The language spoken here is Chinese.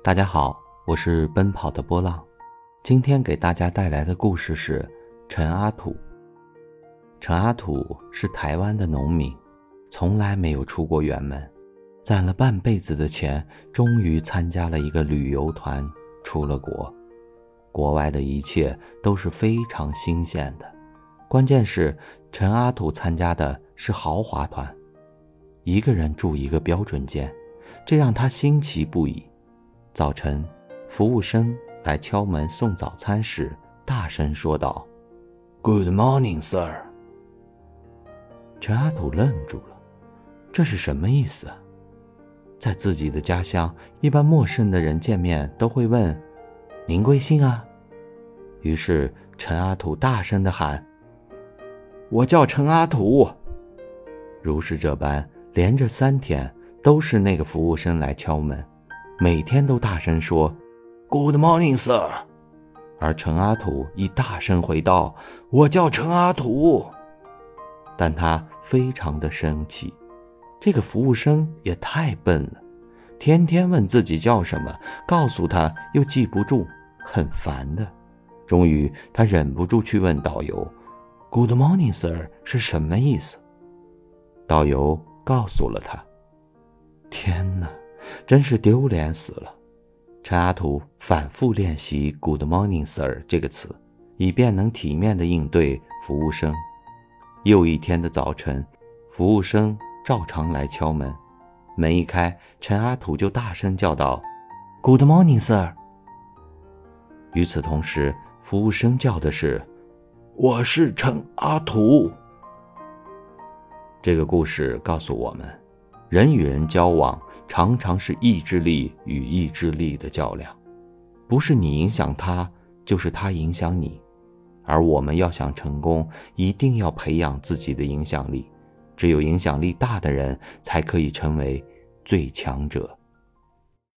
大家好，我是奔跑的波浪。今天给大家带来的故事是陈阿土。陈阿土是台湾的农民，从来没有出过远门，攒了半辈子的钱，终于参加了一个旅游团，出了国。国外的一切都是非常新鲜的，关键是陈阿土参加的是豪华团，一个人住一个标准间，这让他新奇不已。早晨，服务生来敲门送早餐时，大声说道：“Good morning, sir。”陈阿土愣住了，这是什么意思？在自己的家乡，一般陌生的人见面都会问：“您贵姓啊？”于是陈阿土大声的喊：“我叫陈阿土。”如是这般，连着三天都是那个服务生来敲门。每天都大声说 “Good morning, sir”，而陈阿土亦大声回道：“我叫陈阿土。”但他非常的生气，这个服务生也太笨了，天天问自己叫什么，告诉他又记不住，很烦的。终于，他忍不住去问导游：“Good morning, sir” 是什么意思？导游告诉了他。天哪！真是丢脸死了！陈阿土反复练习 “Good morning, sir” 这个词，以便能体面地应对服务生。又一天的早晨，服务生照常来敲门，门一开，陈阿土就大声叫道：“Good morning, sir。”与此同时，服务生叫的是：“我是陈阿土。”这个故事告诉我们。人与人交往，常常是意志力与意志力的较量，不是你影响他，就是他影响你。而我们要想成功，一定要培养自己的影响力。只有影响力大的人，才可以成为最强者。